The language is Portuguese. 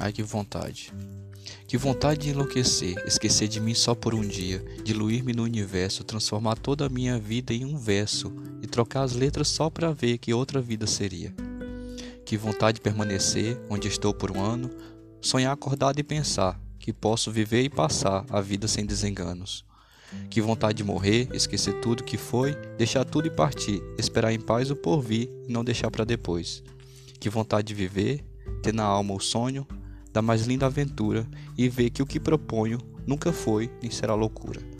Ai que vontade. Que vontade de enlouquecer, esquecer de mim só por um dia, diluir-me no universo, transformar toda a minha vida em um verso e trocar as letras só para ver que outra vida seria. Que vontade de permanecer onde estou por um ano, sonhar acordado e pensar que posso viver e passar a vida sem desenganos. Que vontade de morrer, esquecer tudo que foi, deixar tudo e partir, esperar em paz o porvir e não deixar para depois. Que vontade de viver, ter na alma o sonho da mais linda aventura e ver que o que proponho nunca foi nem será loucura.